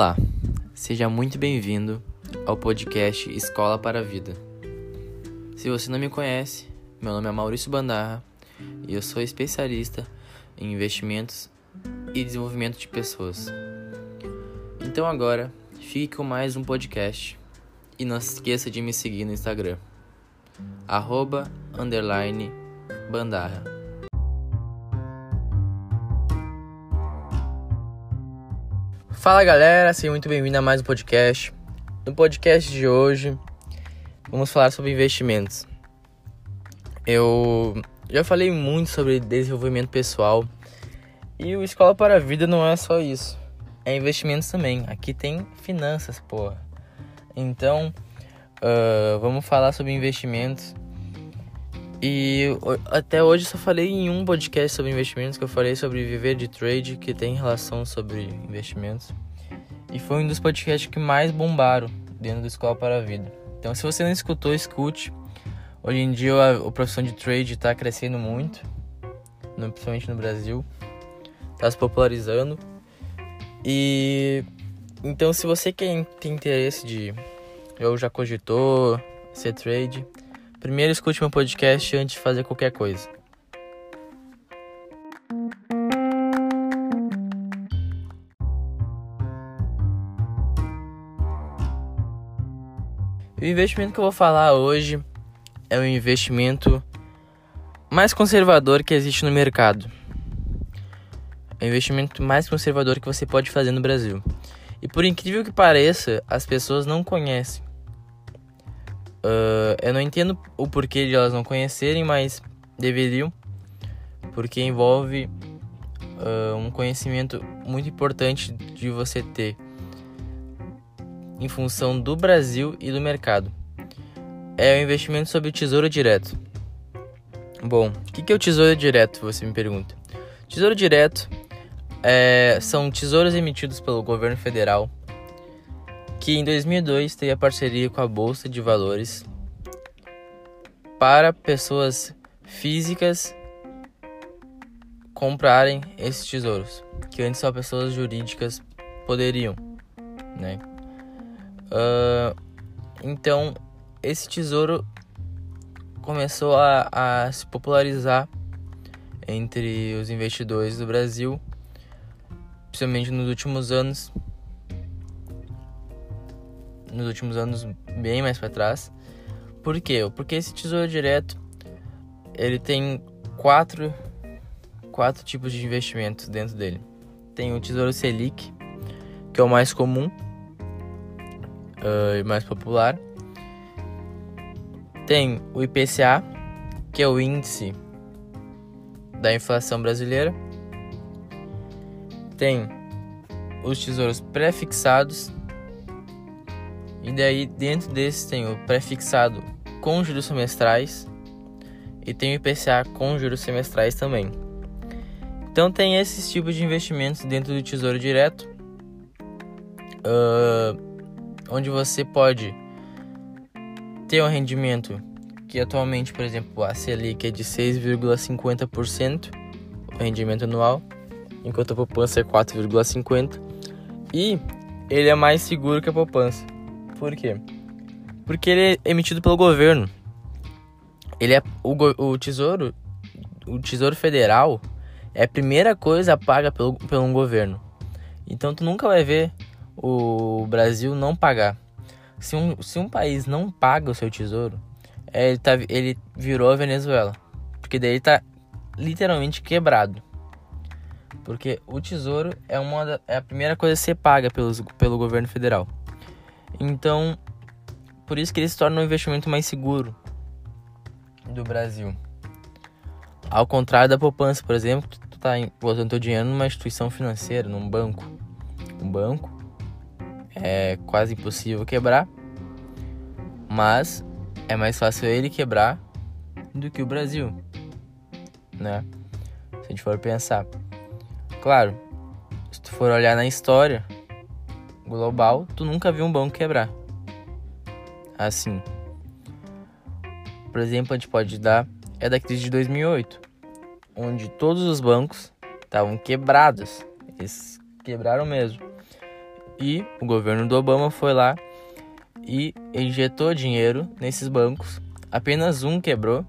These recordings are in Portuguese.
Olá, seja muito bem-vindo ao podcast Escola para a Vida. Se você não me conhece, meu nome é Maurício Bandarra e eu sou especialista em investimentos e desenvolvimento de pessoas. Então agora, fique com mais um podcast e não se esqueça de me seguir no Instagram, arroba, bandarra. Fala galera, seja muito bem-vindo a mais um podcast. No podcast de hoje, vamos falar sobre investimentos. Eu já falei muito sobre desenvolvimento pessoal e o Escola para a Vida não é só isso, é investimentos também. Aqui tem finanças, porra. Então, uh, vamos falar sobre investimentos. E até hoje só falei em um podcast sobre investimentos, que eu falei sobre viver de trade, que tem relação sobre investimentos. E foi um dos podcasts que mais bombaram dentro do Escola para a Vida. Então se você não escutou, escute. Hoje em dia a, a profissão de trade está crescendo muito, no, principalmente no Brasil. Está se popularizando. E então se você quer, tem interesse de eu já cogitou ser trade, Primeiro escute meu podcast antes de fazer qualquer coisa. O investimento que eu vou falar hoje é o investimento mais conservador que existe no mercado. É o investimento mais conservador que você pode fazer no Brasil. E por incrível que pareça, as pessoas não conhecem. Uh, eu não entendo o porquê de elas não conhecerem, mas deveriam, porque envolve uh, um conhecimento muito importante de você ter em função do Brasil e do mercado. É o investimento sobre o Tesouro Direto. Bom, o que é o Tesouro Direto? Você me pergunta. Tesouro Direto é, são tesouros emitidos pelo governo federal que em 2002 teve a parceria com a Bolsa de Valores para pessoas físicas comprarem esses tesouros, que antes só pessoas jurídicas poderiam, né? Uh, então esse tesouro começou a, a se popularizar entre os investidores do Brasil, principalmente nos últimos anos, nos últimos anos bem mais para trás. Por quê? Porque esse tesouro direto ele tem quatro, quatro tipos de investimentos dentro dele. Tem o Tesouro Selic, que é o mais comum uh, e mais popular. Tem o IPCA, que é o índice da inflação brasileira. Tem os tesouros pré-fixados, e daí dentro desse tem o prefixado com juros semestrais e tem o IPCA com juros semestrais também. Então tem esses tipos de investimentos dentro do Tesouro Direto, uh, onde você pode ter um rendimento que atualmente, por exemplo, a Selic é de 6,50%, o rendimento anual, enquanto a poupança é 4,50%, e ele é mais seguro que a poupança. Por quê? Porque ele é emitido pelo governo. Ele é o, o tesouro, o tesouro federal é a primeira coisa paga pelo, pelo um governo. Então tu nunca vai ver o Brasil não pagar. Se um, se um país não paga o seu tesouro, é, ele, tá, ele virou a Venezuela. Porque daí ele tá literalmente quebrado. Porque o tesouro é, uma é a primeira coisa a ser paga pelos, pelo governo federal. Então, por isso que ele se torna um investimento mais seguro do Brasil. Ao contrário da poupança, por exemplo, tu tá botando teu dinheiro numa instituição financeira, num banco. Um banco é quase impossível quebrar, mas é mais fácil ele quebrar do que o Brasil, né? Se a gente for pensar. Claro, se tu for olhar na história, global, tu nunca viu um banco quebrar. Assim. Por exemplo, a gente pode dar é da crise de 2008, onde todos os bancos estavam quebrados. Eles quebraram mesmo. E o governo do Obama foi lá e injetou dinheiro nesses bancos. Apenas um quebrou,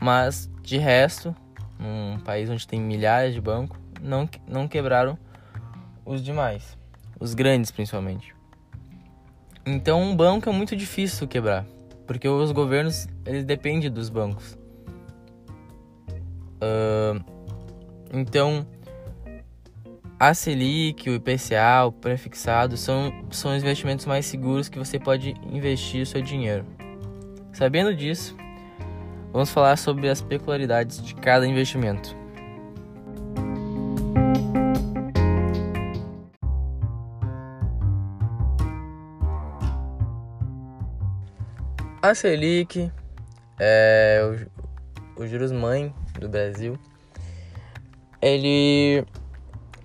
mas de resto, num país onde tem milhares de bancos, não, não quebraram os demais, os grandes principalmente. Então, um banco é muito difícil quebrar, porque os governos eles dependem dos bancos. Uh, então, a Selic, o IPCA, o prefixado são, são os investimentos mais seguros que você pode investir o seu dinheiro. Sabendo disso, vamos falar sobre as peculiaridades de cada investimento. A Selic é o, o juros mãe do Brasil. Ele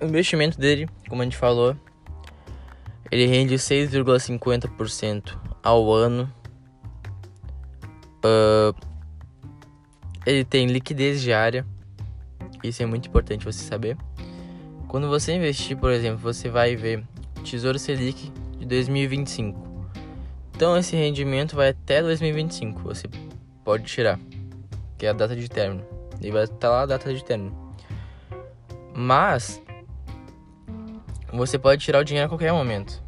o investimento dele, como a gente falou, ele rende 6,50% ao ano. Uh, ele tem liquidez diária. Isso é muito importante você saber. Quando você investir, por exemplo, você vai ver Tesouro Selic de 2025. Então esse rendimento vai até 2025. Você pode tirar, que é a data de término. E vai estar lá a data de término. Mas você pode tirar o dinheiro a qualquer momento.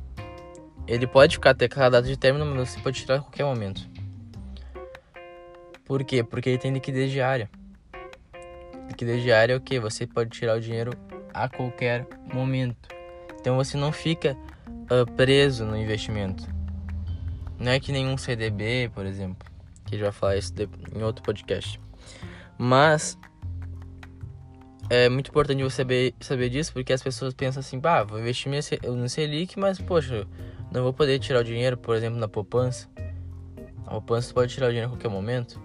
Ele pode ficar até aquela data de término, mas você pode tirar a qualquer momento. Por quê? Porque ele tem liquidez diária. Liquidez diária é o que? Você pode tirar o dinheiro a qualquer momento. Então você não fica uh, preso no investimento. Não é que nenhum CDB, por exemplo, que a gente vai falar isso em outro podcast. Mas é muito importante você saber, saber disso, porque as pessoas pensam assim, bah, vou investir no Selic, mas poxa, não vou poder tirar o dinheiro, por exemplo, na poupança. A poupança você pode tirar o dinheiro a qualquer momento.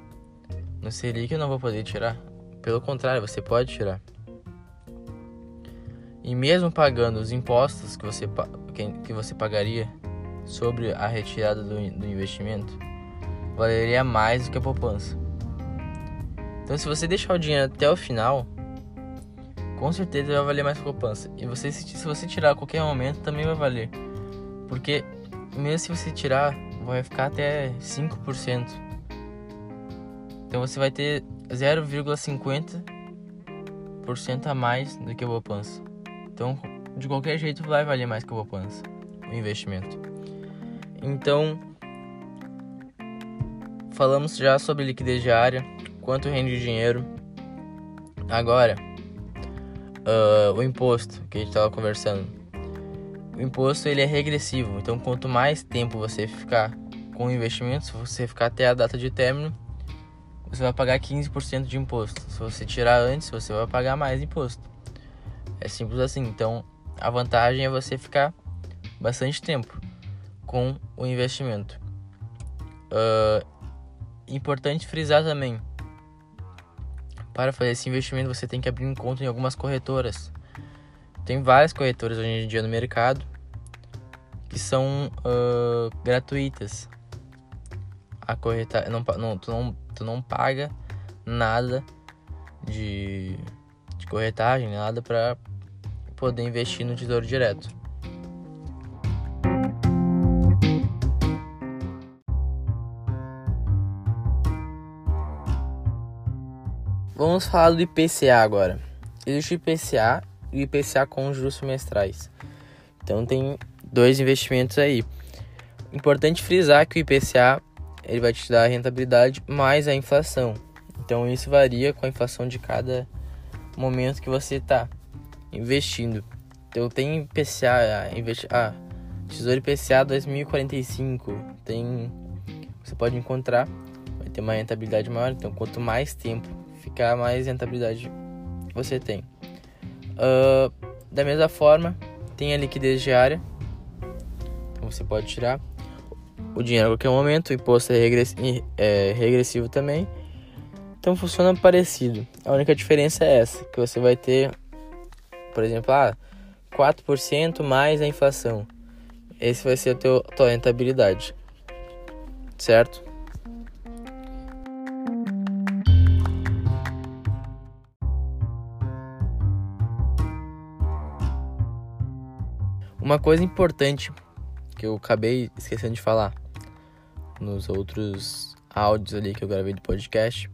No Selic eu não vou poder tirar. Pelo contrário, você pode tirar. E mesmo pagando os impostos que você, que você pagaria sobre a retirada do, do investimento, valeria mais do que a poupança. Então, se você deixar o dinheiro até o final, com certeza vai valer mais que a poupança. E você, se você tirar a qualquer momento, também vai valer. Porque mesmo se você tirar, vai ficar até 5%. Então você vai ter 0,50% a mais do que a poupança. Então, de qualquer jeito, vai valer mais que a poupança, o investimento. Então, falamos já sobre liquidez diária, quanto rende dinheiro. Agora, uh, o imposto que a gente estava conversando. O imposto ele é regressivo, então quanto mais tempo você ficar com o investimento, se você ficar até a data de término, você vai pagar 15% de imposto. Se você tirar antes, você vai pagar mais imposto. É simples assim. Então, a vantagem é você ficar bastante tempo com o investimento. Uh, importante frisar também para fazer esse investimento, você tem que abrir um conta em algumas corretoras. Tem várias corretoras hoje em dia no mercado que são uh, gratuitas. A correta não, não, tu não tu não paga nada de, de corretagem, nada para poder investir no tesouro direto. Vamos falar do IPCA agora. Existe o IPCA e o IPCA com juros semestrais. Então tem dois investimentos aí. Importante frisar que o IPCA ele vai te dar a rentabilidade mais a inflação. Então isso varia com a inflação de cada momento que você está investindo. Então tem IPCA, investi ah, Tesouro IPCA 2045, tem você pode encontrar, vai ter uma rentabilidade maior, então quanto mais tempo ficar, mais rentabilidade você tem. Uh, da mesma forma, tem a liquidez diária. Então você pode tirar o dinheiro a qualquer momento. O imposto é, é regressivo também. Então funciona parecido. A única diferença é essa, que você vai ter, por exemplo, ah, 4% mais a inflação. Esse vai ser a tua, tua rentabilidade. Certo? Uma coisa importante que eu acabei esquecendo de falar nos outros áudios ali que eu gravei do podcast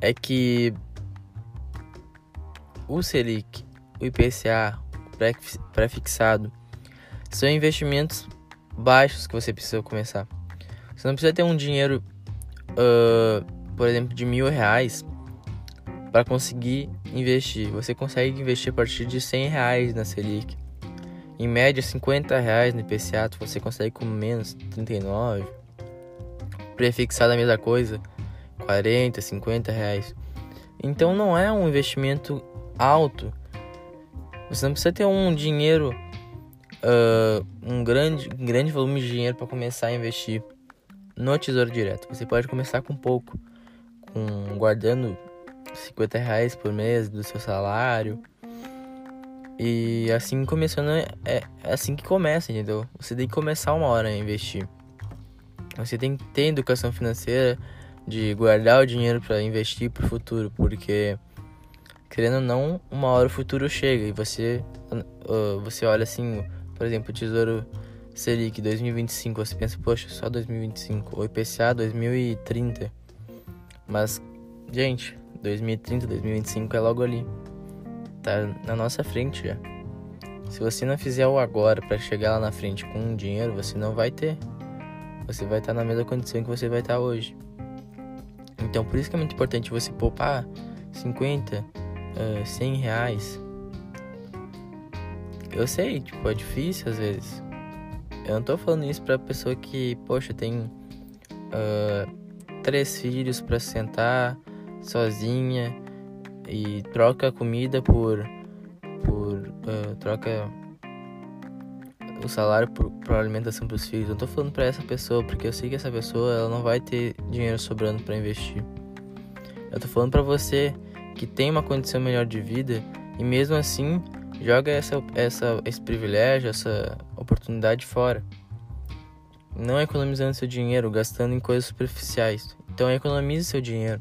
é que o Selic, o IPCA, o pré-fixado, são investimentos baixos que você precisa começar. Você não precisa ter um dinheiro, uh, por exemplo, de mil reais para conseguir investir. Você consegue investir a partir de 100 reais na Selic. Em média, 50 reais no IPCA, você consegue com menos 39. Prefixado a mesma coisa, 40, 50 reais. Então não é um investimento alto. Você não precisa ter um dinheiro, uh, um, grande, um grande volume de dinheiro para começar a investir no Tesouro Direto. Você pode começar com pouco, com guardando 50 reais por mês do seu salário. E assim começando, é, é assim que começa, entendeu? Você tem que começar uma hora a investir. Você tem que ter educação financeira de guardar o dinheiro para investir para o futuro, porque querendo ou não, uma hora o futuro chega e você uh, você olha assim, por exemplo, o Tesouro Selic 2025, você pensa, poxa, só 2025, ou IPCA 2030. Mas, gente, 2030, 2025 é logo ali. Tá na nossa frente já. Se você não fizer o agora para chegar lá na frente com dinheiro, você não vai ter. Você vai estar tá na mesma condição que você vai estar tá hoje. Então, por isso que é muito importante você poupar 50, uh, 100 reais. Eu sei, tipo, é difícil às vezes. Eu não tô falando isso pra pessoa que, poxa, tem uh, três filhos para sentar sozinha e troca comida por por uh, troca o salário por, por alimentação para os filhos. Eu tô falando para essa pessoa porque eu sei que essa pessoa ela não vai ter dinheiro sobrando para investir. Eu tô falando para você que tem uma condição melhor de vida e mesmo assim joga essa, essa esse privilégio, essa oportunidade fora. Não economizando seu dinheiro, gastando em coisas superficiais. Então economize seu dinheiro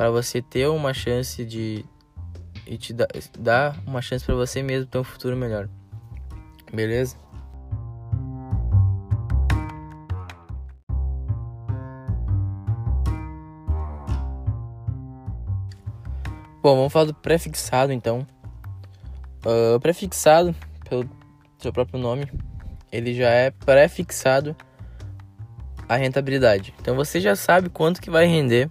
para você ter uma chance de e te dar, dar uma chance para você mesmo ter um futuro melhor. Beleza? Bom, vamos falar do prefixado então. Uh, prefixado, pelo seu próprio nome, ele já é prefixado à rentabilidade. Então você já sabe quanto que vai render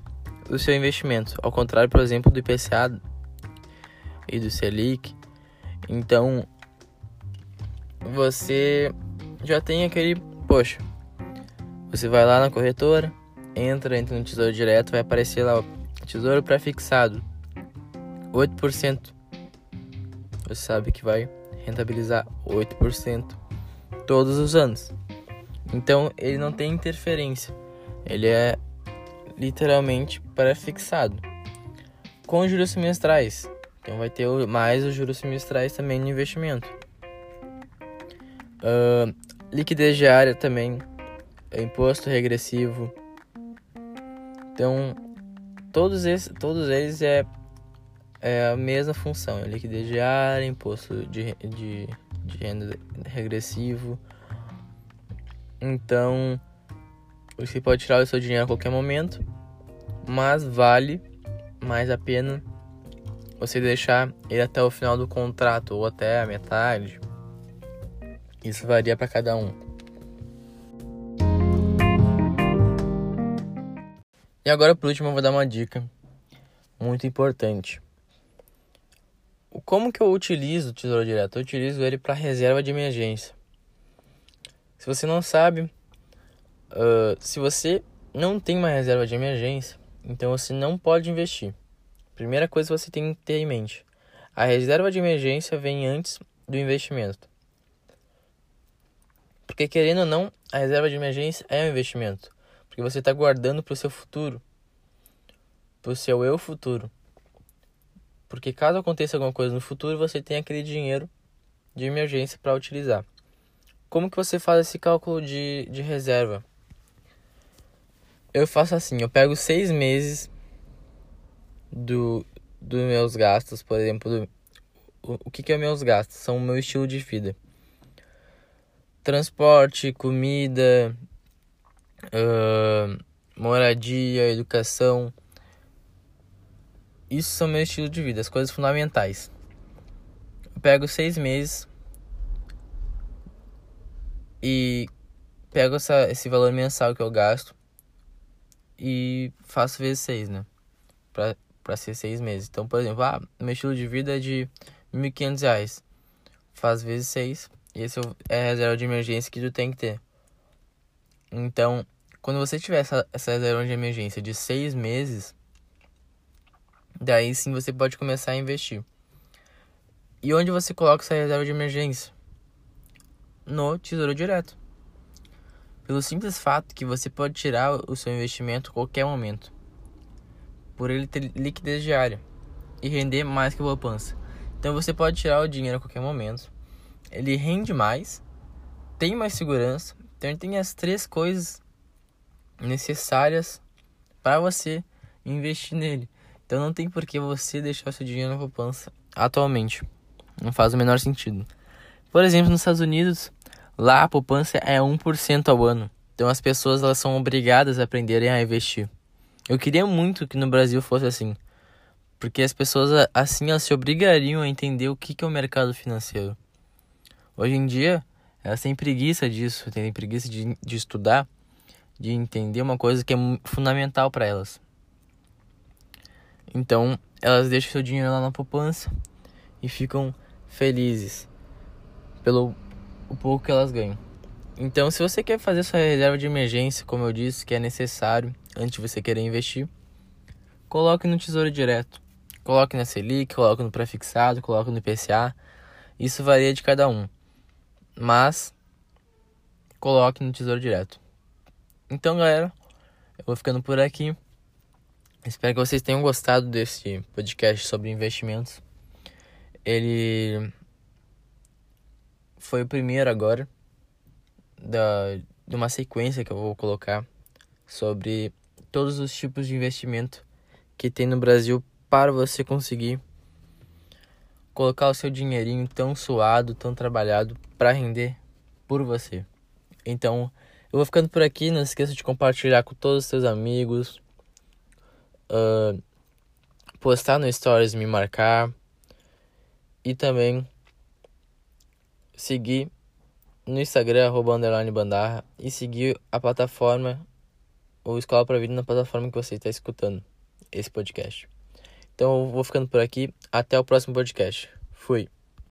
o seu investimento. Ao contrário, por exemplo, do IPCA e do Selic. Então, você já tem aquele, poxa, você vai lá na corretora, entra, entra no Tesouro Direto, vai aparecer lá, ó, Tesouro pré-fixado, 8%. Você sabe que vai rentabilizar 8% todos os anos. Então, ele não tem interferência. Ele é literalmente pré-fixado. Com juros semestrais. Então vai ter mais os juros semestrais também no investimento. Uh, liquidez diária também. Imposto regressivo. Então, todos, esses, todos eles é, é a mesma função. É liquidez diária, imposto de, de, de renda regressivo. Então, você pode tirar o seu dinheiro a qualquer momento, mas vale mais a pena você deixar ele até o final do contrato ou até a metade. Isso varia para cada um. E agora por último eu vou dar uma dica muito importante. Como que eu utilizo o Tesouro Direto? Eu utilizo ele para reserva de emergência. Se você não sabe, Uh, se você não tem uma reserva de emergência, então você não pode investir. Primeira coisa que você tem que ter em mente: a reserva de emergência vem antes do investimento. Porque, querendo ou não, a reserva de emergência é um investimento. Porque você está guardando para o seu futuro, para o seu eu futuro. Porque caso aconteça alguma coisa no futuro, você tem aquele dinheiro de emergência para utilizar. Como que você faz esse cálculo de, de reserva? Eu faço assim, eu pego seis meses do dos meus gastos, por exemplo, do, o, o que que é meus gastos? São o meu estilo de vida. transporte, comida, uh, moradia, educação. Isso são meu estilo de vida, as coisas fundamentais. Eu pego seis meses e pego essa, esse valor mensal que eu gasto e faço vezes seis, né? Pra, pra ser seis meses. Então, por exemplo, ah, meu estilo de vida é de R$ 1.500. Faz vezes seis. E esse é a reserva de emergência que tu tem que ter. Então, quando você tiver essa, essa reserva de emergência de seis meses, daí sim você pode começar a investir. E onde você coloca essa reserva de emergência? No Tesouro Direto. Pelo simples fato que você pode tirar o seu investimento a qualquer momento. Por ele ter liquidez diária e render mais que a poupança. Então você pode tirar o dinheiro a qualquer momento. Ele rende mais, tem mais segurança. Então ele tem as três coisas necessárias para você investir nele. Então não tem por que você deixar seu dinheiro na poupança atualmente. Não faz o menor sentido. Por exemplo, nos Estados Unidos, lá a poupança é 1% ao ano. Então as pessoas elas são obrigadas a aprenderem a investir. Eu queria muito que no Brasil fosse assim. Porque as pessoas assim elas se obrigariam a entender o que é o mercado financeiro. Hoje em dia, elas têm preguiça disso, têm preguiça de, de estudar de entender uma coisa que é fundamental para elas. Então, elas deixam seu dinheiro lá na poupança e ficam felizes pelo o pouco que elas ganham. Então, se você quer fazer sua reserva de emergência, como eu disse, que é necessário antes de você querer investir, coloque no Tesouro Direto. Coloque na Selic, coloque no prefixado, coloque no IPCA. Isso varia de cada um. Mas coloque no Tesouro Direto. Então, galera, eu vou ficando por aqui. Espero que vocês tenham gostado desse podcast sobre investimentos. Ele foi o primeiro agora da, de uma sequência que eu vou colocar sobre todos os tipos de investimento que tem no Brasil para você conseguir colocar o seu dinheirinho tão suado, tão trabalhado para render por você. Então, eu vou ficando por aqui. Não esqueça de compartilhar com todos os seus amigos. Uh, postar no Stories, me marcar. E também seguir no Instagram, arroba underline bandarra. E seguir a plataforma, ou Escola para Vida, na plataforma que você está escutando esse podcast. Então eu vou ficando por aqui. Até o próximo podcast. Fui.